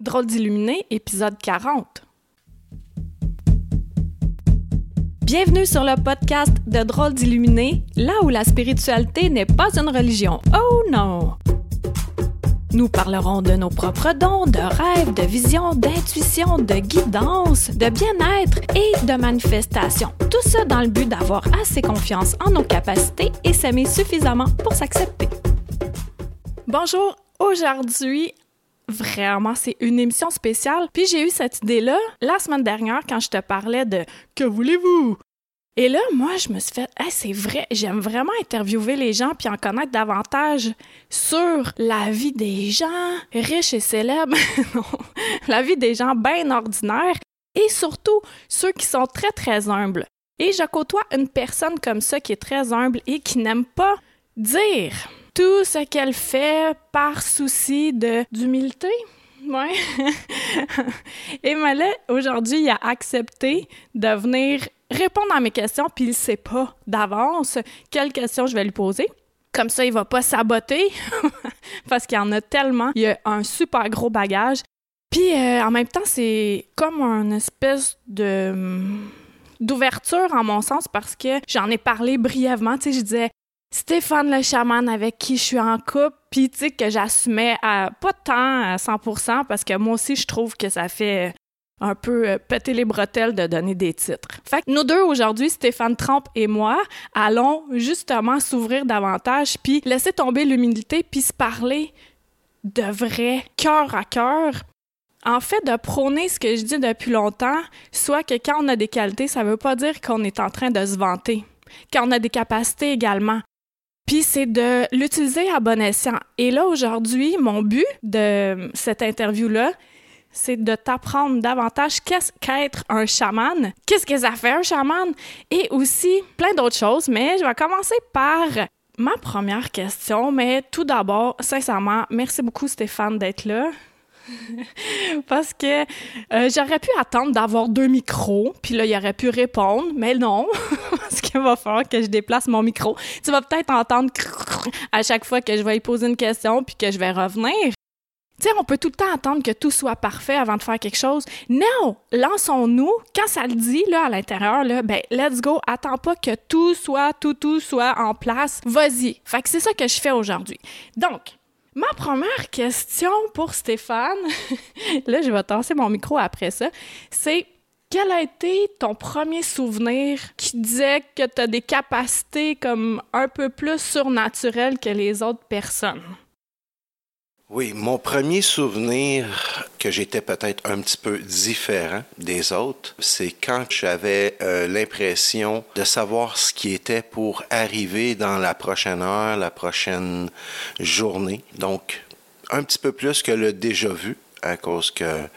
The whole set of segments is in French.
Drôle d'illuminé, épisode 40. Bienvenue sur le podcast de Drôle d'illuminé, là où la spiritualité n'est pas une religion. Oh non! Nous parlerons de nos propres dons, de rêves, de visions, d'intuition, de guidance, de bien-être et de manifestation. Tout ça dans le but d'avoir assez confiance en nos capacités et s'aimer suffisamment pour s'accepter. Bonjour, aujourd'hui, Vraiment, c'est une émission spéciale. Puis j'ai eu cette idée-là la semaine dernière quand je te parlais de Que voulez-vous? Et là, moi, je me suis fait, c'est vrai, j'aime vraiment interviewer les gens puis en connaître davantage sur la vie des gens riches et célèbres, la vie des gens bien ordinaires et surtout ceux qui sont très, très humbles. Et je côtoie une personne comme ça qui est très humble et qui n'aime pas dire tout ce qu'elle fait par souci d'humilité. Ouais. Et Malais, aujourd'hui, il a accepté de venir répondre à mes questions, puis il sait pas d'avance quelles questions je vais lui poser. Comme ça, il va pas saboter, parce qu'il y en a tellement. Il a un super gros bagage. Puis euh, en même temps, c'est comme une espèce d'ouverture en mon sens parce que j'en ai parlé brièvement, tu sais, je disais Stéphane le chaman avec qui je suis en couple, puis tu sais que j'assumais à, pas tant à 100% parce que moi aussi je trouve que ça fait un peu euh, péter les bretelles de donner des titres. Fait que nous deux aujourd'hui, Stéphane Trump et moi, allons justement s'ouvrir davantage puis laisser tomber l'humilité puis se parler de vrai cœur à cœur. En fait, de prôner ce que je dis depuis longtemps, soit que quand on a des qualités, ça veut pas dire qu'on est en train de se vanter. Quand on a des capacités également. Puis c'est de l'utiliser à bon escient. Et là, aujourd'hui, mon but de cette interview-là, c'est de t'apprendre davantage qu'est-ce qu'être un chaman, qu'est-ce que ça fait un chaman, et aussi plein d'autres choses. Mais je vais commencer par ma première question. Mais tout d'abord, sincèrement, merci beaucoup Stéphane d'être là. Parce que euh, j'aurais pu attendre d'avoir deux micros, puis là, il aurait pu répondre, mais non, parce qu'il va falloir que je déplace mon micro. Tu vas peut-être entendre à chaque fois que je vais poser une question, puis que je vais revenir. Tu sais, on peut tout le temps attendre que tout soit parfait avant de faire quelque chose. Non! Lançons-nous. Quand ça le dit, là, à l'intérieur, là, ben, let's go. Attends pas que tout soit, tout, tout soit en place. Vas-y. Fait que c'est ça que je fais aujourd'hui. Donc, Ma première question pour Stéphane, là je vais tasser mon micro après ça, c'est quel a été ton premier souvenir qui disait que tu as des capacités comme un peu plus surnaturelles que les autres personnes? Oui, mon premier souvenir que j'étais peut-être un petit peu différent des autres, c'est quand j'avais euh, l'impression de savoir ce qui était pour arriver dans la prochaine heure, la prochaine journée. Donc, un petit peu plus que le déjà vu à cause que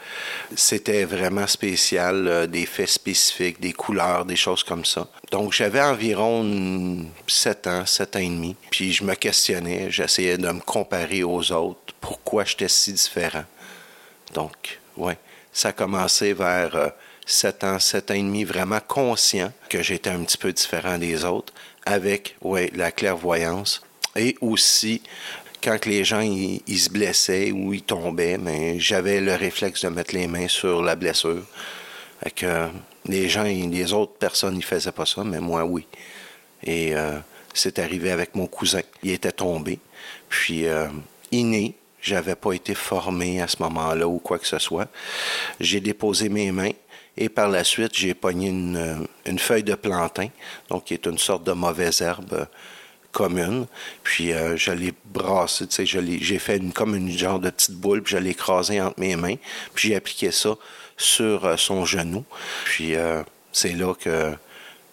c'était vraiment spécial, euh, des faits spécifiques, des couleurs, des choses comme ça. Donc j'avais environ 7 ans, 7 ans et demi, puis je me questionnais, j'essayais de me comparer aux autres, pourquoi j'étais si différent. Donc, ouais, ça a commencé vers 7 euh, ans, 7 ans et demi, vraiment conscient que j'étais un petit peu différent des autres, avec, ouais, la clairvoyance et aussi quand les gens ils, se blessaient ou ils tombaient, mais j'avais le réflexe de mettre les mains sur la blessure. que les gens, les autres personnes, ils faisaient pas ça, mais moi, oui. Et euh, c'est arrivé avec mon cousin. Il était tombé. Puis, euh, inné, j'avais pas été formé à ce moment-là ou quoi que ce soit. J'ai déposé mes mains et par la suite, j'ai pogné une, une, feuille de plantain, donc qui est une sorte de mauvaise herbe commune. Puis euh, je l'ai brassé, tu sais, j'ai fait une, comme une genre de petite boule, puis je l'ai entre mes mains, puis j'ai appliqué ça sur euh, son genou. Puis euh, c'est là que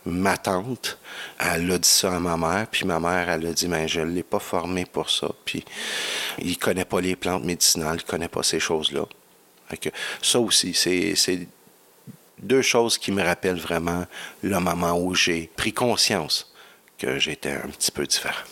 ma tante, elle a dit ça à ma mère, puis ma mère, elle a dit, mais je ne l'ai pas formé pour ça. Puis il connaît pas les plantes médicinales, il connaît pas ces choses-là. Ça aussi, c'est deux choses qui me rappellent vraiment le moment où j'ai pris conscience que j'étais un petit peu différent.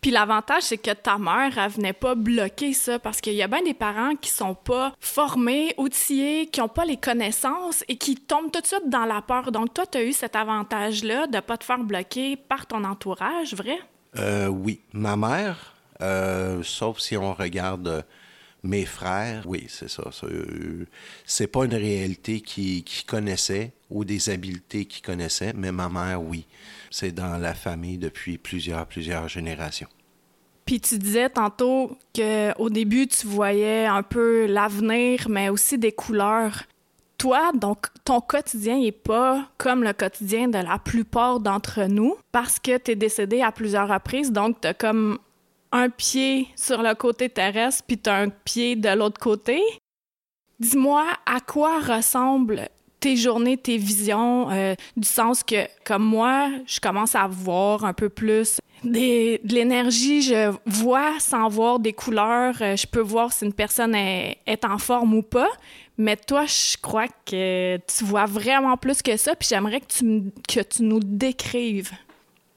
Puis l'avantage, c'est que ta mère, elle venait pas bloquer ça parce qu'il y a bien des parents qui sont pas formés, outillés, qui ont pas les connaissances et qui tombent tout de suite dans la peur. Donc toi, tu as eu cet avantage-là de pas te faire bloquer par ton entourage, vrai? Euh, oui. Ma mère, euh, sauf si on regarde Mes frères, oui, c'est ça. C'est pas une réalité qu'ils qui connaissaient ou des habiletés qu'ils connaissaient, mais ma mère, oui. C'est dans la famille depuis plusieurs, plusieurs générations. Puis tu disais tantôt qu'au début, tu voyais un peu l'avenir, mais aussi des couleurs. Toi, donc, ton quotidien n'est pas comme le quotidien de la plupart d'entre nous parce que tu es décédé à plusieurs reprises, donc tu as comme un pied sur le côté terrestre puis tu as un pied de l'autre côté. Dis-moi, à quoi ressemblent tes journées, tes visions, euh, du sens que, comme moi, je commence à voir un peu plus de l'énergie, je vois sans voir des couleurs, euh, je peux voir si une personne est, en forme ou pas. Mais toi, je crois que tu vois vraiment plus que ça, puis j'aimerais que tu, que tu nous décrives.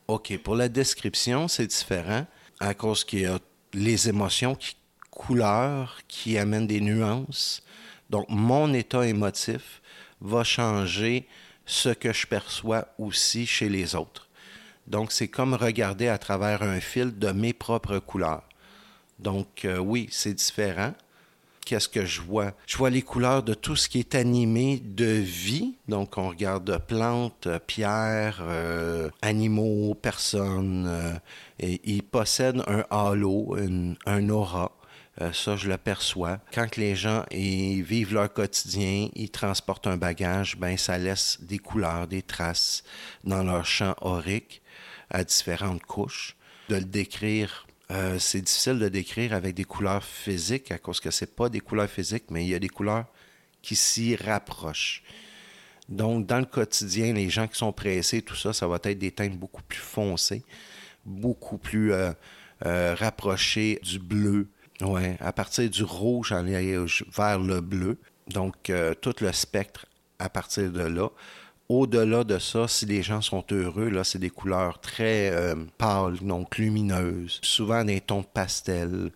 OK, pour la description, c'est différent à cause qu'il y a les émotions qui couleurs qui amènent des nuances. Donc, mon état émotif va changer ce que je perçois aussi chez les autres. Donc, c'est comme regarder à travers un fil de mes propres couleurs. Donc, euh, oui, c'est différent. Qu'est-ce que je vois? Je vois les couleurs de tout ce qui est animé de vie. Donc, on regarde plantes, pierres, euh, animaux, personnes. Euh, et ils possèdent un halo, un aura. Ça, je le perçois. Quand les gens vivent leur quotidien, ils transportent un bagage, ben ça laisse des couleurs, des traces dans leur champ aurique à différentes couches. De le décrire, euh, c'est difficile de décrire avec des couleurs physiques à cause que c'est pas des couleurs physiques, mais il y a des couleurs qui s'y rapprochent. Donc, dans le quotidien, les gens qui sont pressés, tout ça, ça va être des teintes beaucoup plus foncées, beaucoup plus euh, euh, rapprochées du bleu. Ouais, à partir du rouge, vers le bleu. Donc, tout le spectre à partir de là. Au-delà de ça, si les gens sont heureux, là, c'est des couleurs très euh, pâles, donc lumineuses, souvent des tons de pastel,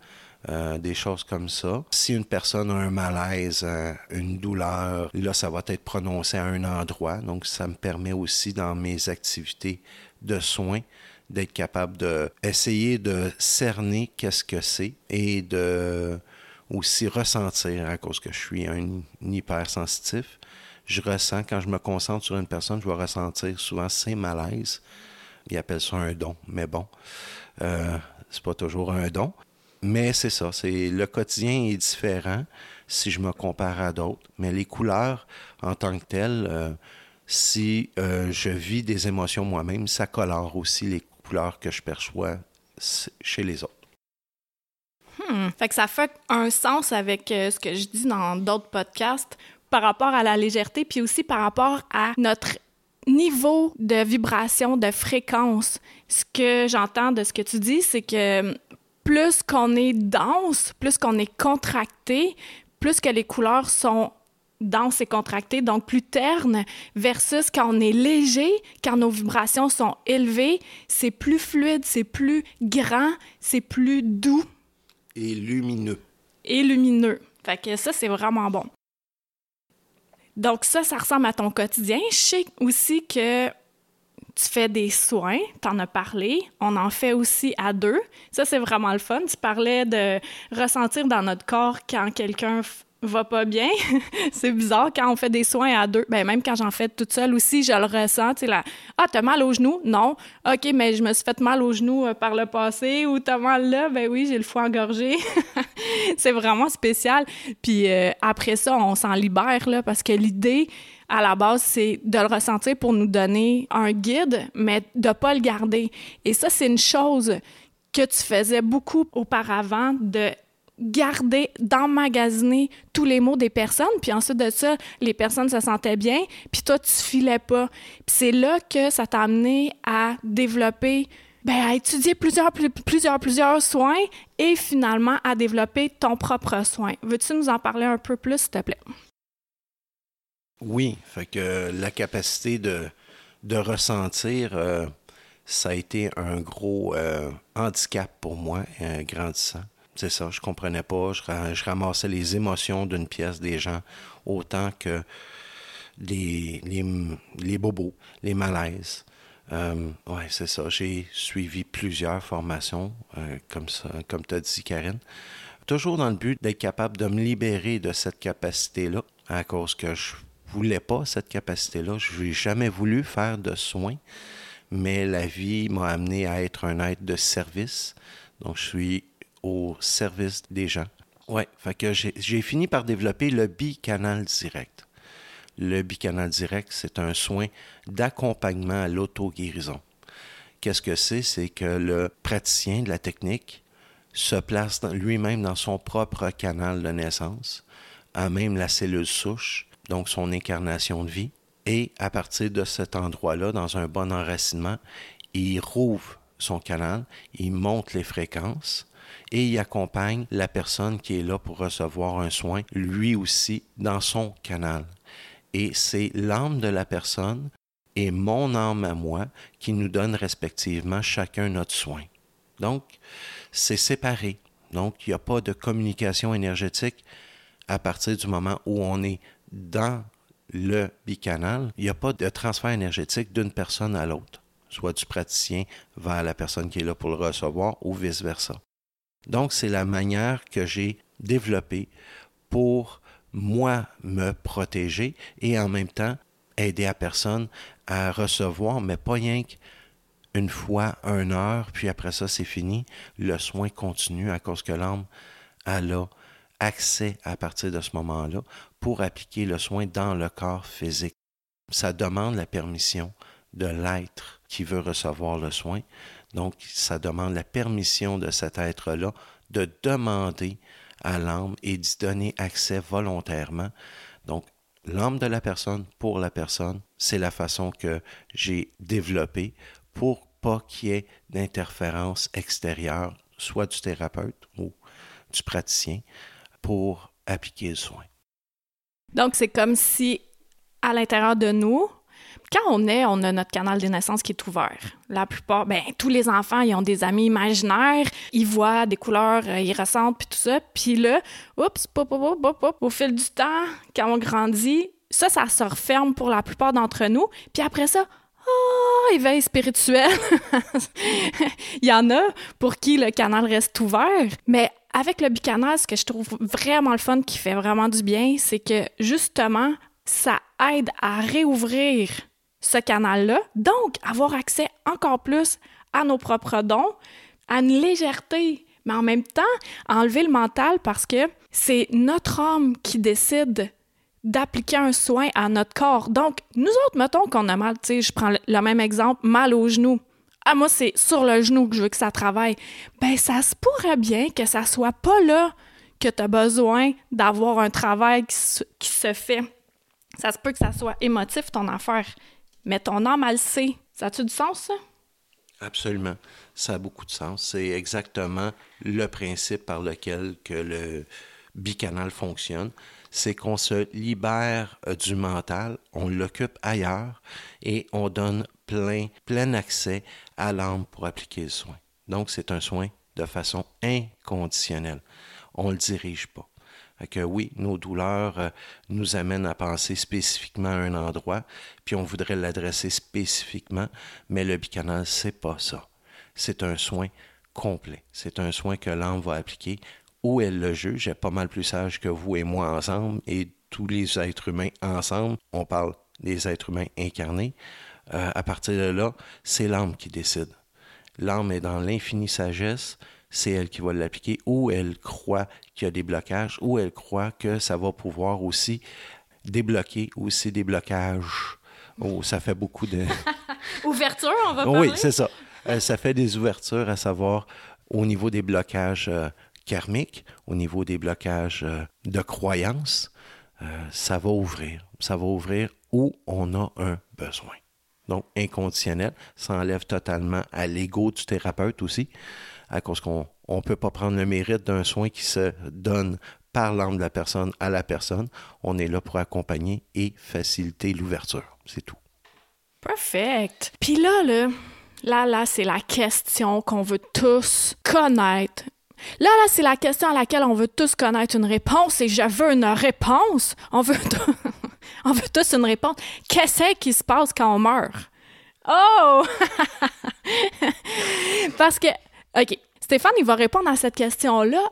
euh, des choses comme ça. Si une personne a un malaise, euh, une douleur, là, ça va être prononcé à un endroit. Donc, ça me permet aussi, dans mes activités de soins, d'être capable de essayer de cerner qu'est-ce que c'est et de aussi ressentir à cause que je suis un hypersensitif je ressens, quand je me concentre sur une personne, je vais ressentir souvent ces malaises. Ils appellent ça un don, mais bon, euh, c'est pas toujours un don. Mais c'est ça, c'est le quotidien est différent si je me compare à d'autres. Mais les couleurs, en tant que telles, euh, si euh, je vis des émotions moi-même, ça colore aussi les que je perçois chez les autres. Hmm. Ça fait un sens avec euh, ce que je dis dans d'autres podcasts par rapport à la légèreté, puis aussi par rapport à notre niveau de vibration, de fréquence. Ce que j'entends de ce que tu dis, c'est que plus qu'on est dense, plus qu'on est contracté, plus que les couleurs sont denses et contractées, donc plus ternes, versus quand on est léger, quand nos vibrations sont élevées, c'est plus fluide, c'est plus grand, c'est plus doux. Et lumineux. Et lumineux. Fait que ça, c'est vraiment bon. Donc ça, ça ressemble à ton quotidien. Je sais aussi que tu fais des soins, tu en as parlé. On en fait aussi à deux. Ça, c'est vraiment le fun. Tu parlais de ressentir dans notre corps quand quelqu'un va pas bien. c'est bizarre quand on fait des soins à deux. Ben, même quand j'en fais toute seule aussi, je le ressens. Tu ah, t'as mal au genou? Non. OK, mais je me suis fait mal au genou euh, par le passé ou t'as mal là? Ben oui, j'ai le foie engorgé. c'est vraiment spécial. Puis euh, après ça, on s'en libère, là, parce que l'idée, à la base, c'est de le ressentir pour nous donner un guide, mais de pas le garder. Et ça, c'est une chose que tu faisais beaucoup auparavant de garder, d'emmagasiner tous les mots des personnes, puis ensuite de ça, les personnes se sentaient bien, puis toi, tu filais pas. Puis c'est là que ça t'a amené à développer, ben, à étudier plusieurs, plusieurs, plusieurs soins et finalement à développer ton propre soin. Veux-tu nous en parler un peu plus, s'il te plaît? Oui, fait que la capacité de, de ressentir, euh, ça a été un gros euh, handicap pour moi, euh, grandissant c'est ça, je comprenais pas. Je, ramassais les émotions d'une pièce des gens autant que les, les, bobos, les malaises. Euh, oui, c'est ça. J'ai suivi plusieurs formations, euh, comme ça, comme tu as dit, Karine. toujours dans le but d'être capable de me libérer de cette capacité-là, à cause que je voulais pas cette capacité-là. Je n'ai jamais voulu faire de soins, mais la vie m'a amené à être un être de service. Donc, je suis au service des gens. Ouais, fait que j'ai fini par développer le bicanal direct. Le bicanal direct, c'est un soin d'accompagnement à l'auto-guérison. Qu'est-ce que c'est? C'est que le praticien de la technique se place lui-même dans son propre canal de naissance, à même la cellule souche, donc son incarnation de vie, et à partir de cet endroit-là, dans un bon enracinement, il rouvre son canal, il monte les fréquences et il accompagne la personne qui est là pour recevoir un soin, lui aussi, dans son canal. Et c'est l'âme de la personne et mon âme à moi qui nous donne respectivement chacun notre soin. Donc, c'est séparé. Donc, il n'y a pas de communication énergétique à partir du moment où on est dans le bicanal. Il n'y a pas de transfert énergétique d'une personne à l'autre, soit du praticien vers la personne qui est là pour le recevoir ou vice-versa. Donc, c'est la manière que j'ai développée pour moi me protéger et en même temps aider la personne à recevoir, mais pas rien qu'une fois, une heure, puis après ça, c'est fini. Le soin continue à cause que l'âme, a accès à partir de ce moment-là pour appliquer le soin dans le corps physique. Ça demande la permission de l'être qui veut recevoir le soin. Donc, ça demande la permission de cet être-là de demander à l'âme et d'y donner accès volontairement. Donc, l'âme de la personne pour la personne, c'est la façon que j'ai développée pour pas qu'il y ait d'interférence extérieure, soit du thérapeute ou du praticien, pour appliquer le soin. Donc, c'est comme si à l'intérieur de nous, quand on est, on a notre canal de naissance qui est ouvert. La plupart, ben tous les enfants, ils ont des amis imaginaires, ils voient des couleurs, euh, ils ressentent puis tout ça. Puis là, oups, pop, pop, pop, pop, au fil du temps, quand on grandit, ça, ça se referme pour la plupart d'entre nous. Puis après ça, oh, éveil spirituel. Il y en a pour qui le canal reste ouvert, mais avec le bicanal, ce que je trouve vraiment le fun, qui fait vraiment du bien, c'est que justement, ça aide à réouvrir ce canal-là, donc avoir accès encore plus à nos propres dons, à une légèreté, mais en même temps, enlever le mental parce que c'est notre âme qui décide d'appliquer un soin à notre corps. Donc, nous autres, mettons qu'on a mal, tu sais, je prends le même exemple, mal au genou. Ah, moi, c'est sur le genou que je veux que ça travaille. Ben, ça se pourrait bien que ça soit pas là que tu as besoin d'avoir un travail qui se fait. Ça se peut que ça soit émotif, ton affaire. Mais ton âme, elle sait. Ça a-tu du sens, ça? Absolument. Ça a beaucoup de sens. C'est exactement le principe par lequel que le bicanal fonctionne. C'est qu'on se libère euh, du mental, on l'occupe ailleurs et on donne plein, plein accès à l'âme pour appliquer le soin. Donc, c'est un soin de façon inconditionnelle. On ne le dirige pas que oui, nos douleurs euh, nous amènent à penser spécifiquement à un endroit, puis on voudrait l'adresser spécifiquement, mais le bicanal, c'est pas ça. C'est un soin complet. C'est un soin que l'âme va appliquer où elle le juge. est pas mal plus sage que vous et moi ensemble et tous les êtres humains ensemble. On parle des êtres humains incarnés. Euh, à partir de là, c'est l'âme qui décide. L'âme est dans l'infinie sagesse c'est elle qui va l'appliquer, ou elle croit qu'il y a des blocages, ou elle croit que ça va pouvoir aussi débloquer aussi des blocages. Oh, ça fait beaucoup de... Ouverture, on va parler? Oui, c'est ça. Euh, ça fait des ouvertures, à savoir au niveau des blocages euh, karmiques, au niveau des blocages euh, de croyances, ça va ouvrir. Ça va ouvrir où on a un besoin. Donc, inconditionnel, ça enlève totalement à l'ego du thérapeute aussi à cause qu'on ne peut pas prendre le mérite d'un soin qui se donne par l'âme de la personne à la personne. On est là pour accompagner et faciliter l'ouverture. C'est tout. Perfect. Puis là, là, là, là, c'est la question qu'on veut tous connaître. Là, là, c'est la question à laquelle on veut tous connaître une réponse et je veux une réponse. On veut, on veut tous une réponse. Qu'est-ce qui se passe quand on meurt? Oh! Parce que OK. Stéphane, il va répondre à cette question-là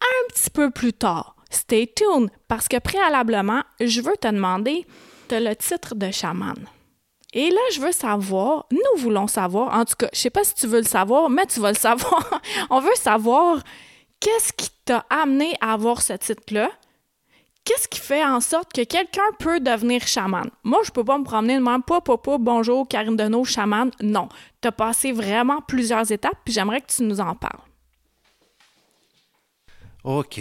un petit peu plus tard. Stay tuned, parce que préalablement, je veux te demander de le titre de chaman. Et là, je veux savoir, nous voulons savoir, en tout cas, je sais pas si tu veux le savoir, mais tu vas le savoir. On veut savoir qu'est-ce qui t'a amené à avoir ce titre-là, Qu'est-ce qui fait en sorte que quelqu'un peut devenir chaman? Moi, je peux pas me promener de même, pas, pas, pas, bonjour, Karine Deneau, chaman. Non. Tu as passé vraiment plusieurs étapes, puis j'aimerais que tu nous en parles. OK.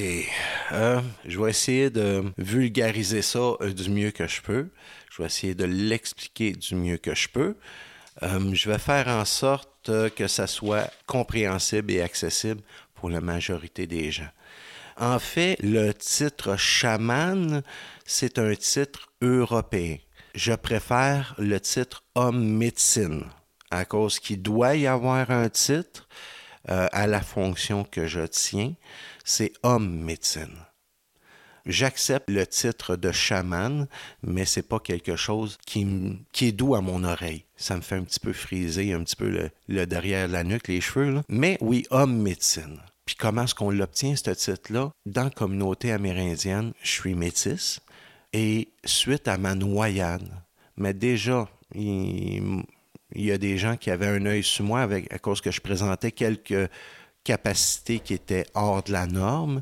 Euh, je vais essayer de vulgariser ça euh, du mieux que je peux. Je vais essayer de l'expliquer du mieux que je peux. Euh, je vais faire en sorte que ça soit compréhensible et accessible pour la majorité des gens. En fait, le titre chaman, c'est un titre européen. Je préfère le titre homme médecine à cause qu'il doit y avoir un titre euh, à la fonction que je tiens, c'est homme médecine. J'accepte le titre de chaman, mais c'est pas quelque chose qui, est doux à mon oreille. Ça me fait un petit peu friser, un petit peu le, le derrière la nuque, les cheveux. Mais oui, homme médecine. Puis comment est-ce qu'on l'obtient, ce titre-là? Dans la communauté amérindienne, je suis métisse. Et suite à ma noyade, mais déjà, il, y a des gens qui avaient un œil sur moi à cause que je présentais quelques capacités qui étaient hors de la norme,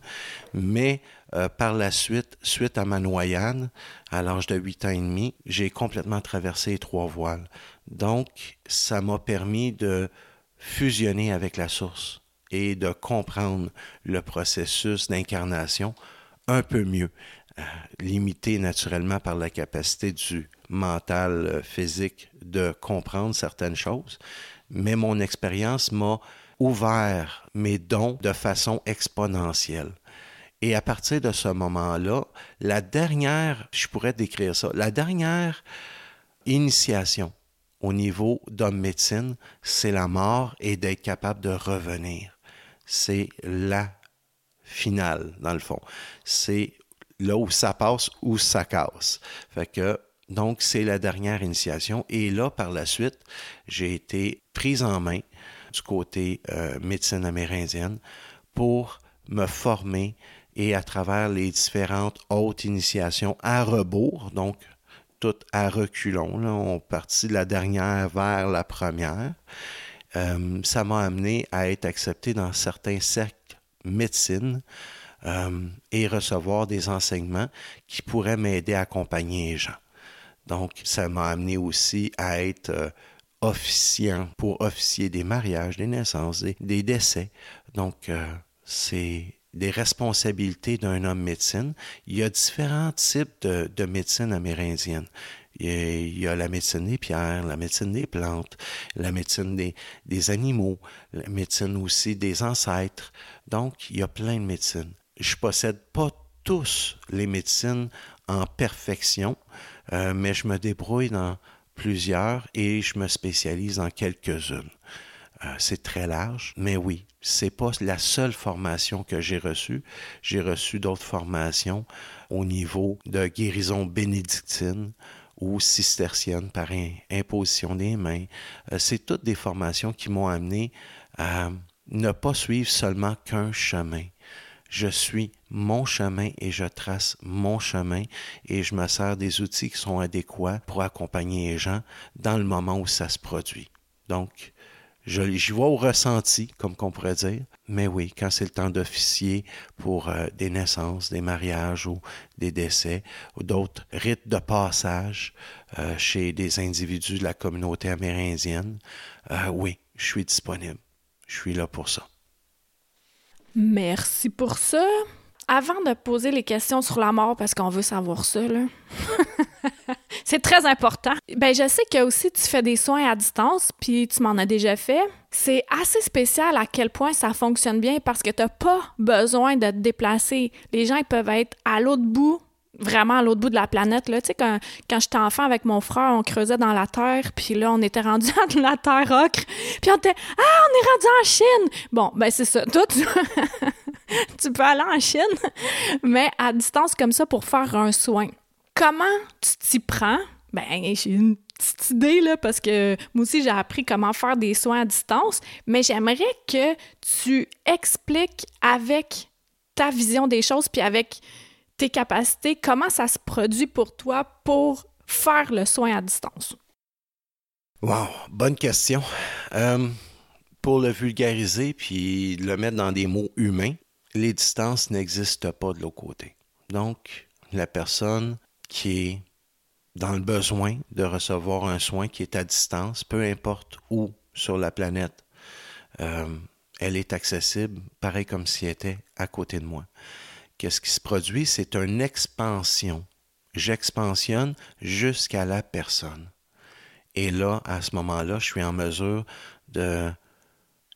mais euh, par la suite, suite à ma noyade, à l'âge de 8 ans et demi, j'ai complètement traversé les trois voiles. Donc, ça m'a permis de fusionner avec la source et de comprendre le processus d'incarnation un peu mieux, euh, limité naturellement par la capacité du mental euh, physique de comprendre certaines choses, mais mon expérience m'a ouvert mes dons de façon exponentielle. Et à partir de ce moment-là, la dernière, je pourrais décrire ça, la dernière initiation au niveau d'homme médecine, c'est la mort et d'être capable de revenir c'est la finale, dans le fond. C'est là où ça passe, où ça casse. Donc, c'est la dernière initiation. Et là, par la suite, j'ai été prise en main du côté euh, médecine amérindienne pour me former et à travers les différentes hautes initiations à rebours, donc toutes à reculons. On partit de la dernière vers la première. Euh, ça m'a amené à être accepté dans certains cercles médecine euh, et recevoir des enseignements qui pourraient m'aider à accompagner les gens. Donc, ça m'a amené aussi à être euh, officiant pour officier des mariages, des naissances, des, décès. Donc, c'est des responsabilités d'un homme médecine. Il y a différents types de, de médecine amérindienne. Il y, a, la médecine des pierres, la médecine des plantes, la médecine des, des animaux, la médecine aussi des ancêtres. Donc, il y a plein de médecines. Je possède pas tous les médecines en perfection, euh, mais je me débrouille dans plusieurs et je me spécialise dans quelques-unes. Euh, c'est très large, mais oui, c'est pas la seule formation que j'ai reçue. J'ai reçu d'autres formations au niveau de guérison bénédictine, ou cistercienne par imposition des mains. Euh, c'est toutes des formations qui m'ont amené à ne pas suivre seulement qu'un chemin. Je suis mon chemin et je trace mon chemin et je me sers des outils qui sont adéquats pour accompagner les gens dans le moment où ça se produit. Donc, J'y vois au ressenti, comme qu'on pourrait dire. Mais oui, quand c'est le temps d'officier pour euh, des naissances, des mariages ou des décès, ou d'autres rites de passage euh, chez des individus de la communauté amérindienne, euh, oui, je suis disponible. Je suis là pour ça. Merci pour ça. Avant de poser les questions sur la mort, parce qu'on veut savoir ça, là. c'est très important. Ben, je sais que aussi tu fais des soins à distance, puis tu m'en as déjà fait. C'est assez spécial à quel point ça fonctionne bien parce que tu n'as pas besoin de te déplacer. Les gens ils peuvent être à l'autre bout vraiment à l'autre bout de la planète. Là. Tu sais, quand, quand j'étais enfant avec mon frère, on creusait dans la terre, puis là, on était rendu à la terre ocre, puis on était « Ah, on est rendu en Chine! » Bon, ben c'est ça. Toi, tu... tu peux aller en Chine, mais à distance comme ça pour faire un soin. Comment tu t'y prends? Ben, j'ai une petite idée, là, parce que moi aussi, j'ai appris comment faire des soins à distance, mais j'aimerais que tu expliques avec ta vision des choses, puis avec tes capacités, comment ça se produit pour toi pour faire le soin à distance? Wow, bonne question. Euh, pour le vulgariser puis le mettre dans des mots humains, les distances n'existent pas de l'autre côté. Donc, la personne qui est dans le besoin de recevoir un soin qui est à distance, peu importe où sur la planète, euh, elle est accessible, pareil comme si elle était à côté de moi. Qu'est-ce qui se produit? C'est une expansion. J'expansionne jusqu'à la personne. Et là, à ce moment-là, je suis en mesure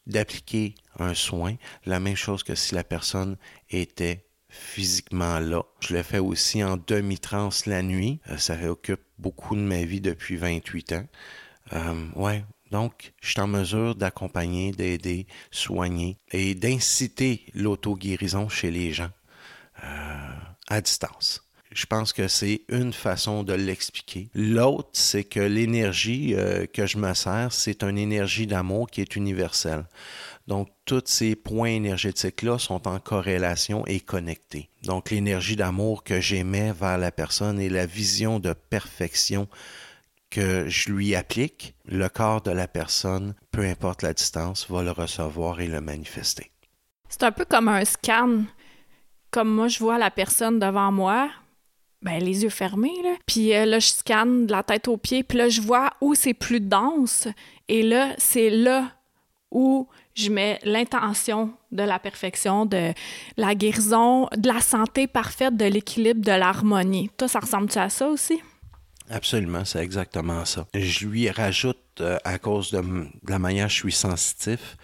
d'appliquer un soin, la même chose que si la personne était physiquement là. Je le fais aussi en demi-transe la nuit. Euh, ça occupe beaucoup de ma vie depuis 28 ans. Euh, ouais, donc, je suis en mesure d'accompagner, d'aider, soigner et d'inciter l'auto-guérison chez les gens euh, à distance. Je pense que c'est une façon de l'expliquer. L'autre, c'est que l'énergie euh, que je me sers, c'est une énergie d'amour qui est universelle. Donc, tous ces points énergétiques-là sont en corrélation et connectés. Donc, l'énergie d'amour que j'émets vers la personne et la vision de perfection que je lui applique, le corps de la personne, peu importe la distance, va le recevoir et le manifester. C'est un peu comme un scan. Comme moi, je vois la personne devant moi, ben, les yeux fermés. Puis euh, là, je scanne de la tête aux pieds, puis là, je vois où c'est plus dense. Et là, c'est là où je mets l'intention de la perfection, de la guérison, de la santé parfaite, de l'équilibre, de l'harmonie. Toi, ça ressemble-tu à ça aussi? Absolument, c'est exactement ça. Je lui rajoute, euh, à cause de, la manière je suis sensitif,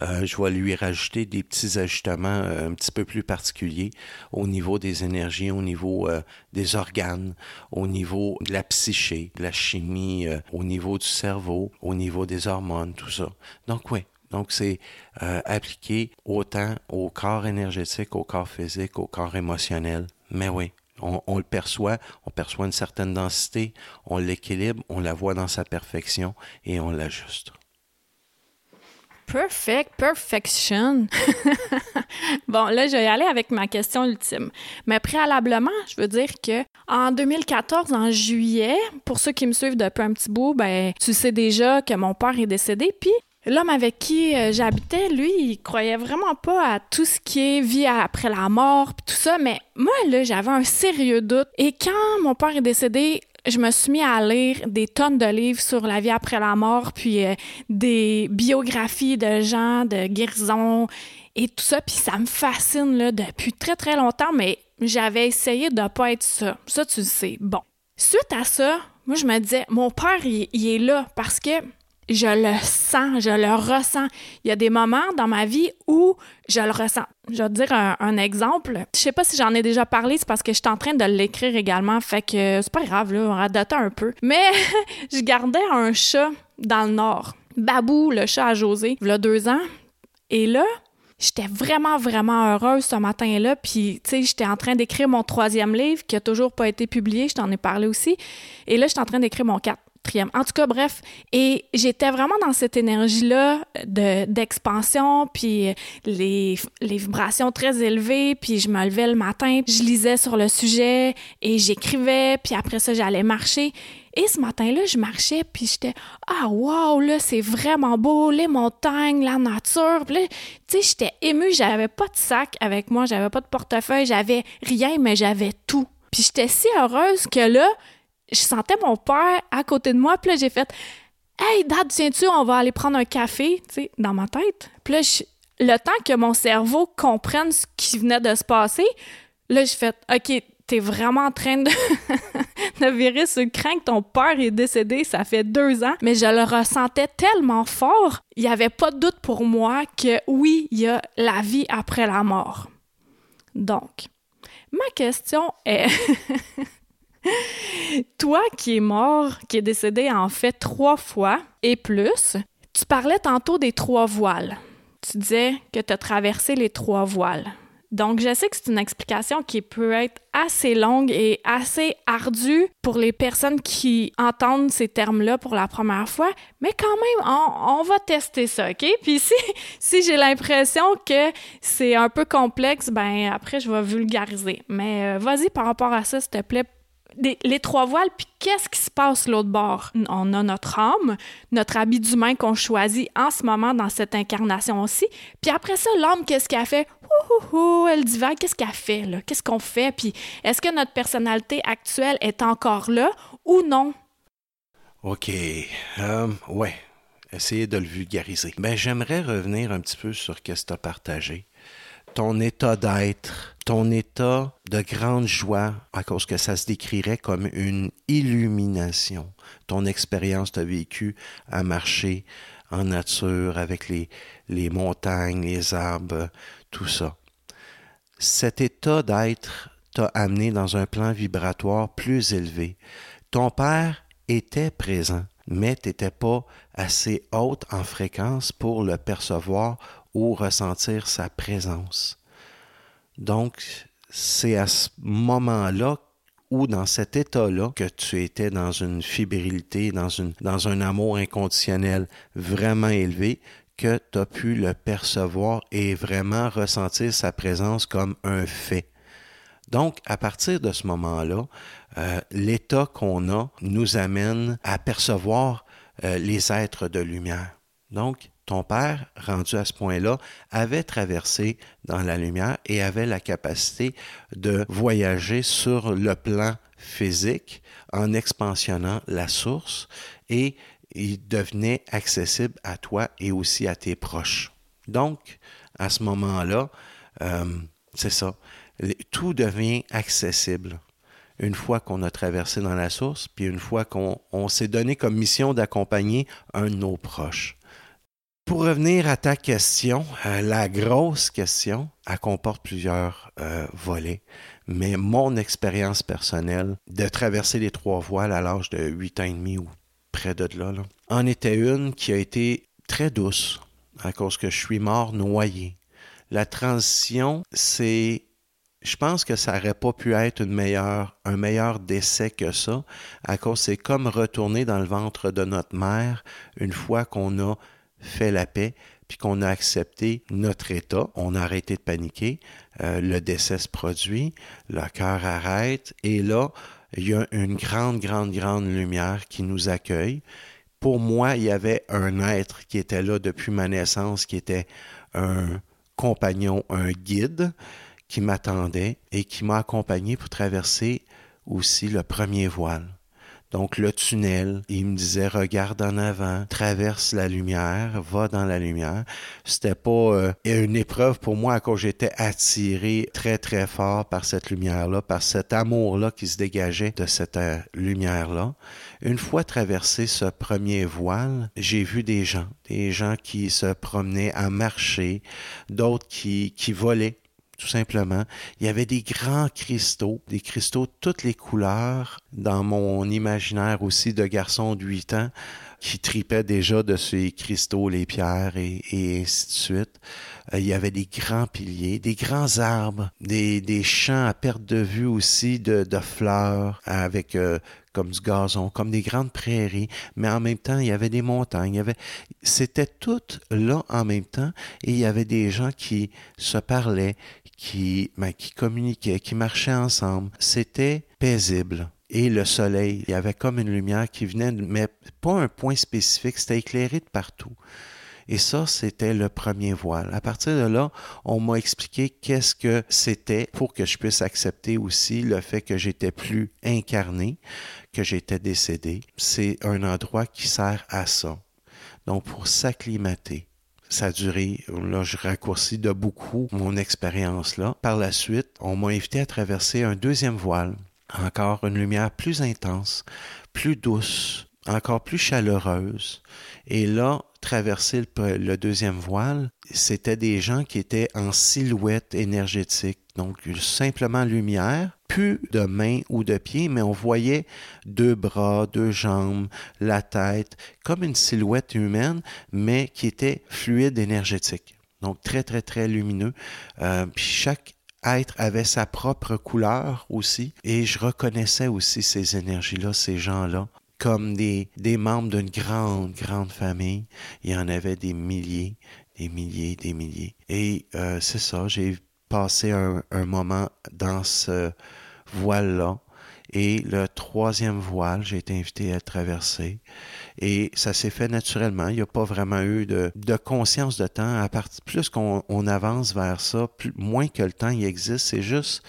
euh, je vais lui rajouter des petits ajustements euh, un petit peu plus particuliers au niveau des énergies, au niveau des organes, au niveau de la psyché, de la chimie, au niveau du cerveau, au niveau des hormones, tout ça. Donc oui, donc, c'est appliqué autant au corps énergétique, au corps physique, au corps émotionnel. Mais oui, on, le perçoit, on perçoit une certaine densité, on l'équilibre, on la voit dans sa perfection et on l'ajuste. Perfect, perfection. bon, là, je vais y aller avec ma question ultime. Mais préalablement, je veux dire que en 2014, en juillet, pour ceux qui me suivent depuis un petit bout, ben, tu sais déjà que mon père est décédé. Puis L'homme avec qui euh, j'habitais, lui, il croyait vraiment pas à tout ce qui est vie après la mort, tout ça, mais moi, là, j'avais un sérieux doute. Et quand mon père est décédé, je me suis mis à lire des tonnes de livres sur la vie après la mort, puis euh, des biographies de gens, de guérison et tout ça, puis ça me fascine là, depuis très très longtemps, mais j'avais essayé de pas être ça. Ça, tu le sais. Bon. Suite à ça, moi, je me disais, mon père, il est là parce que je le sens, je le ressens. Il y a des moments dans ma vie où je le ressens. Je vais te dire un, exemple. Je sais pas si j'en ai déjà parlé, c'est parce que je suis en train de l'écrire également, fait que c'est pas grave, là, on va dater un peu. Mais je gardais un chat dans le nord. Babou, le chat à José, il y a deux ans. Et là, j'étais vraiment, vraiment heureuse ce matin-là. Puis, tu sais, j'étais en train d'écrire mon troisième livre qui a toujours pas été publié. Je t'en ai parlé aussi. Et là, j'étais en train d'écrire mon quatre. En tout cas, bref, et j'étais vraiment dans cette énergie-là de, d'expansion, puis les, les vibrations très élevées, puis je me levais le matin, je lisais sur le sujet et j'écrivais, puis après ça, j'allais marcher. Et ce matin-là, je marchais, puis j'étais Ah, wow, là, c'est vraiment beau, les montagnes, la nature. Puis là, tu sais, j'étais émue, j'avais pas de sac avec moi, j'avais pas de portefeuille, j'avais rien, mais j'avais tout. Puis j'étais si heureuse que là, je sentais mon père à côté de moi, puis là, j'ai fait Hey, Dad, tiens-tu, on va aller prendre un café, tu sais, dans ma tête. Puis là, le temps que mon cerveau comprenne ce qui venait de se passer, là, j'ai fait OK, t'es vraiment en train de, virer ce craint que ton père est décédé, ça fait deux ans, mais je le ressentais tellement fort, il n'y avait pas de doute pour moi que oui, il y a la vie après la mort. Donc, ma question est Toi qui es mort, qui est décédé en fait trois fois et plus, tu parlais tantôt des trois voiles. Tu disais que tu as traversé les trois voiles. Donc, je sais que c'est une explication qui peut être assez longue et assez ardue pour les personnes qui entendent ces termes-là pour la première fois, mais quand même, on, va tester ça, OK? Puis si, si j'ai l'impression que c'est un peu complexe, ben après, je vais vulgariser. Mais euh, vas-y par rapport à ça, s'il te plaît, les trois voiles, puis qu'est-ce qui se passe l'autre bord? On a notre âme, notre habit d'humain qu'on choisit en ce moment dans cette incarnation aussi. Puis après ça, l'âme, qu'est-ce qu'elle fait? Ouh, elle divague, qu'est-ce qu'elle fait là? Qu'est-ce qu'on fait? Puis est-ce que notre personnalité actuelle est encore là ou non? OK. Euh, ouais. Essayez de le vulgariser. Mais ben, j'aimerais revenir un petit peu sur ce que tu as partagé ton état d'être, ton état de grande joie, à cause que ça se décrirait comme une illumination. Ton expérience tu as vécu à marcher en nature avec les, les montagnes, les arbres, tout ça. Cet état d'être t'a amené dans un plan vibratoire plus élevé. Ton père était présent, mais tu n'étais pas assez haute en fréquence pour le percevoir ou ressentir sa présence. Donc, c'est à ce moment-là ou dans cet état-là que tu étais dans une fébrilité, dans, une, dans un amour inconditionnel vraiment élevé, que tu as pu le percevoir et vraiment ressentir sa présence comme un fait. Donc, à partir de ce moment-là, euh, l'état qu'on a nous amène à percevoir euh, les êtres de lumière. Donc, ton père, rendu à ce point-là, avait traversé dans la lumière et avait la capacité de voyager sur le plan physique en expansionnant la source et il devenait accessible à toi et aussi à tes proches. Donc, à ce moment-là, euh, c'est ça, tout devient accessible une fois qu'on a traversé dans la source, puis une fois qu'on s'est donné comme mission d'accompagner un de nos proches. Pour revenir à ta question, euh, la grosse question, elle comporte plusieurs euh, volets, mais mon expérience personnelle de traverser les trois voiles à l'âge de 8 ans et demi ou près de là, là, en était une qui a été très douce à cause que je suis mort noyé. La transition, c'est je pense que ça n'aurait pas pu être une meilleure, un meilleur décès que ça, à cause c'est comme retourner dans le ventre de notre mère une fois qu'on a fait la paix, puis qu'on a accepté notre état, on a arrêté de paniquer, euh, le décès se produit, le cœur arrête, et là, il y a une grande, grande, grande lumière qui nous accueille. Pour moi, il y avait un être qui était là depuis ma naissance, qui était un compagnon, un guide, qui m'attendait et qui m'a accompagné pour traverser aussi le premier voile. Donc le tunnel, il me disait regarde en avant, traverse la lumière, va dans la lumière. C'était pas euh, une épreuve pour moi quand j'étais attiré très très fort par cette lumière-là, par cet amour-là qui se dégageait de cette euh, lumière-là. Une fois traversé ce premier voile, j'ai vu des gens, des gens qui se promenaient à marcher, d'autres qui qui volaient tout simplement. Il y avait des grands cristaux, des cristaux de toutes les couleurs dans mon imaginaire aussi de garçon de 8 ans qui tripait déjà de ces cristaux, les pierres et, ainsi de suite. Euh, il y avait des grands piliers, des grands arbres, des, champs à perte de vue aussi de, de fleurs avec euh, comme du gazon, comme des grandes prairies, mais en même temps, il y avait des montagnes. Il y avait... C'était tout là en même temps et il y avait des gens qui se parlaient, qui, ben, qui communiquaient, qui marchaient ensemble. C'était paisible. Et le soleil, il y avait comme une lumière qui venait, mais pas un point spécifique, c'était éclairé de partout. Et ça, c'était le premier voile. À partir de là, on m'a expliqué qu'est-ce que c'était pour que je puisse accepter aussi le fait que j'étais plus incarné, que j'étais décédé. C'est un endroit qui sert à ça. Donc, pour s'acclimater ça a duré, là je raccourcis de beaucoup mon expérience là. Par la suite, on m'a invité à traverser un deuxième voile, encore une lumière plus intense, plus douce, encore plus chaleureuse. Et là, traverser le, deuxième voile, c'était des gens qui étaient en silhouette énergétique, donc simplement lumière, plus de mains ou de pieds, mais on voyait deux bras, deux jambes, la tête, comme une silhouette humaine, mais qui était fluide énergétique. Donc très, très, très lumineux. Euh, puis chaque être avait sa propre couleur aussi, et je reconnaissais aussi ces énergies-là, ces gens-là, comme des, des membres d'une grande, grande famille. Il y en avait des milliers, des milliers, des milliers. Et euh, c'est ça, j'ai passé un, un moment dans ce voile-là et le troisième voile, j'ai été invité à traverser. Et ça s'est fait naturellement. Il n'y a pas vraiment eu de, conscience de temps. À partir, plus qu'on on avance vers ça, moins que le temps y existe, c'est juste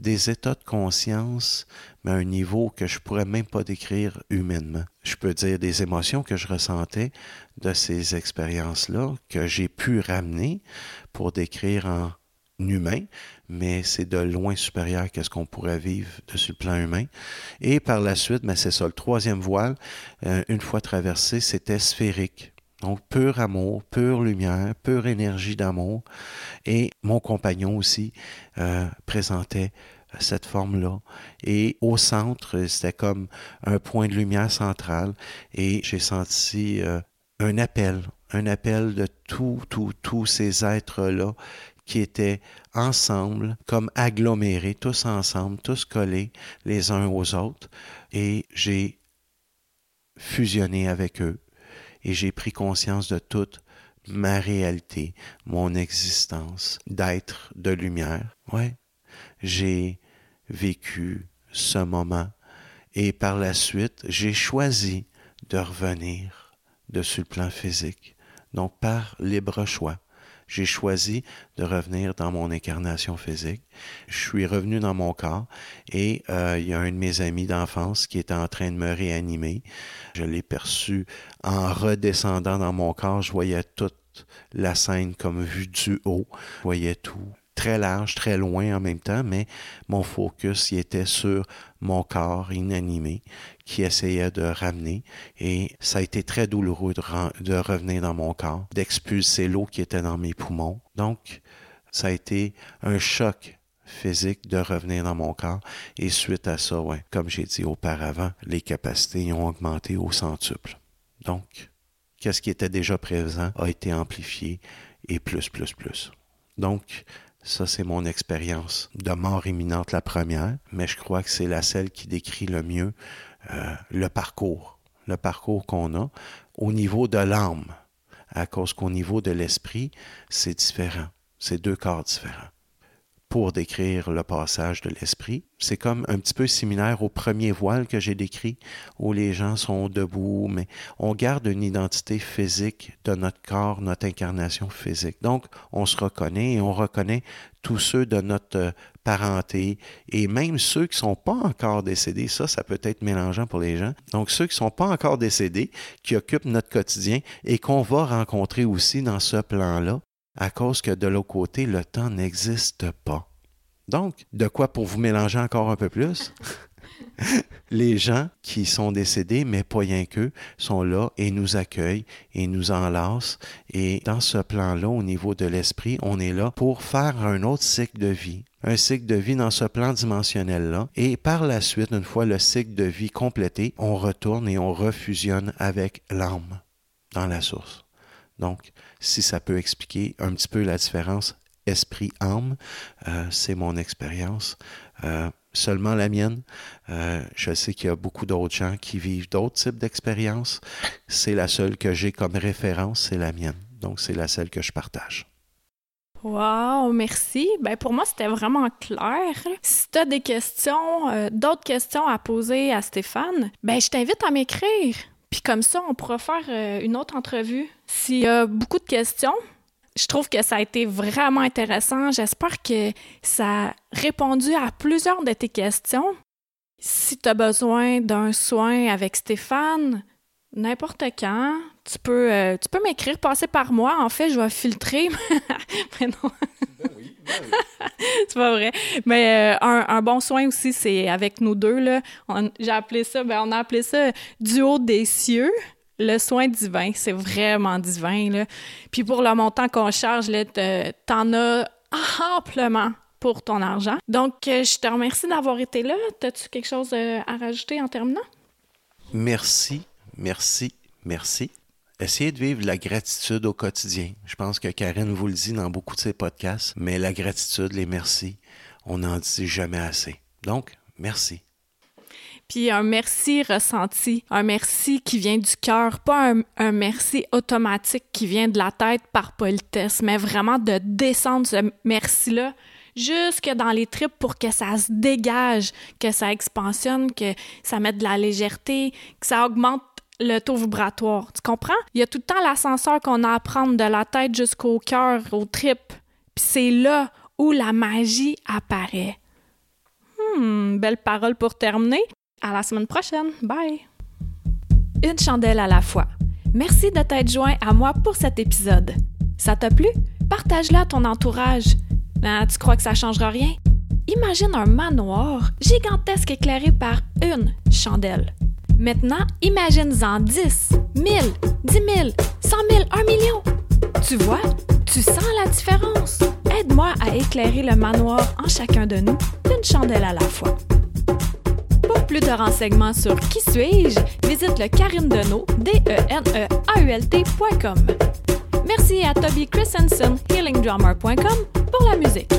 des états de conscience, mais à un niveau que je pourrais même pas décrire humainement. Je peux dire des émotions que je ressentais de ces expériences-là, que j'ai pu ramener pour décrire en humain, mais c'est de loin supérieur qu'à ce qu'on pourrait vivre sur le plan humain. Et par la suite, ben, c'est ça, le troisième voile, euh, une fois traversé, c'était sphérique. Donc, pur amour, pure lumière, pure énergie d'amour. Et mon compagnon aussi euh, présentait cette forme-là. Et au centre, c'était comme un point de lumière central. Et j'ai senti euh, un appel, un appel de tous, tous, tous ces êtres-là qui étaient ensemble, comme agglomérés, tous ensemble, tous collés les uns aux autres, et j'ai fusionné avec eux, et j'ai pris conscience de toute ma réalité, mon existence d'être de lumière. Ouais, j'ai vécu ce moment, et par la suite, j'ai choisi de revenir de sur le plan physique, donc par libre choix j'ai choisi de revenir dans mon incarnation physique. Je suis revenu dans mon corps et euh, il y a un de mes amis d'enfance qui était en train de me réanimer. Je l'ai perçu en redescendant dans mon corps. Je voyais toute la scène comme vue du haut. Je voyais tout très large, très loin en même temps, mais mon focus y était sur mon corps inanimé qui essayait de ramener et ça a été très douloureux de, revenir dans mon corps, d'expulser l'eau qui était dans mes poumons. Donc, ça a été un choc physique de revenir dans mon corps et suite à ça, comme j'ai dit auparavant, les capacités ont augmenté au centuple. Donc, qu'est-ce qui était déjà présent a été amplifié et plus, plus, plus. Donc, ça, c'est mon expérience de mort imminente, la première, mais je crois que c'est la celle qui décrit le mieux euh, le parcours, le parcours qu'on a au niveau de l'âme, à cause qu'au niveau de l'esprit, c'est différent. C'est deux corps différents pour décrire le passage de l'esprit. C'est comme un petit peu similaire au premier voile que j'ai décrit, où les gens sont debout, mais on garde une identité physique de notre corps, notre incarnation physique. Donc, on se reconnaît et on reconnaît tous ceux de notre parenté et même ceux qui sont pas encore décédés. Ça, ça peut être mélangeant pour les gens. Donc, ceux qui sont pas encore décédés, qui occupent notre quotidien et qu'on va rencontrer aussi dans ce plan-là, à cause que de l'autre côté, le temps n'existe pas. Donc, de quoi pour vous mélanger encore un peu plus? les gens qui sont décédés, mais pas rien qu'eux, sont là et nous accueillent et nous enlacent. Et dans ce plan-là, au niveau de l'esprit, on est là pour faire un autre cycle de vie, un cycle de vie dans ce plan dimensionnel-là. Et par la suite, une fois le cycle de vie complété, on retourne et on refusionne avec l'âme dans la source. Donc, si ça peut expliquer un petit peu la différence esprit-âme, euh, c'est mon expérience. Euh, seulement la mienne. Euh, je sais qu'il y a beaucoup d'autres gens qui vivent d'autres types d'expériences. C'est la seule que j'ai comme référence, c'est la mienne. Donc, c'est la seule que je partage. Wow, merci. Ben pour moi, c'était vraiment clair. Si tu as des questions, d'autres questions à poser à Stéphane, ben je t'invite à m'écrire. Puis comme ça, on pourra faire euh, une autre entrevue. S'il y a beaucoup de questions, je trouve que ça a été vraiment intéressant. J'espère que ça a répondu à plusieurs de tes questions. Si tu as besoin d'un soin avec Stéphane, n'importe quand, tu peux, euh, tu peux m'écrire, passer par moi. En fait, je vais filtrer. Mais non. c'est pas vrai. Mais euh, un, bon soin aussi, c'est avec nous deux. Là. j'ai appelé ça, ben, on a appelé ça du haut des cieux. Le soin divin, c'est vraiment divin. Là. Puis pour le montant qu'on charge, là, t'en as amplement pour ton argent. Donc, euh, je te remercie d'avoir été là. As-tu quelque chose à rajouter en terminant? Merci, merci, merci. Essayez de vivre la gratitude au quotidien. Je pense que Karen vous le dit dans beaucoup de ses podcasts, mais la gratitude, les merci, on n'en dit jamais assez. Donc, merci. Puis un merci ressenti, un merci qui vient du cœur, pas un, un, merci automatique qui vient de la tête par politesse, mais vraiment de descendre ce merci-là jusque dans les tripes pour que ça se dégage, que ça expansionne, que ça mette de la légèreté, que ça augmente le taux vibratoire. Tu comprends? Il y a tout le temps l'ascenseur qu'on a à prendre de la tête jusqu'au cœur, aux tripes. Puis c'est là où la magie apparaît. Hmm, belle parole pour terminer. À la semaine prochaine. Bye. Une chandelle à la fois. Merci de t'être joint à moi pour cet épisode. Ça t'a plu? Partage-la à ton entourage. Ben, tu crois que ça changera rien? Imagine un manoir gigantesque éclairé par une chandelle. Maintenant, imagine-en 10, 1000, 10 000, 100 000, 1 million. Tu vois, tu sens la différence. Aide-moi à éclairer le manoir en chacun de nous, d'une chandelle à la fois. Pour plus de renseignements sur Qui suis-je, visite le Karine Deneau, d e n e a u l t.com. Merci à Toby Christensen, healingdrummer.com, pour la musique.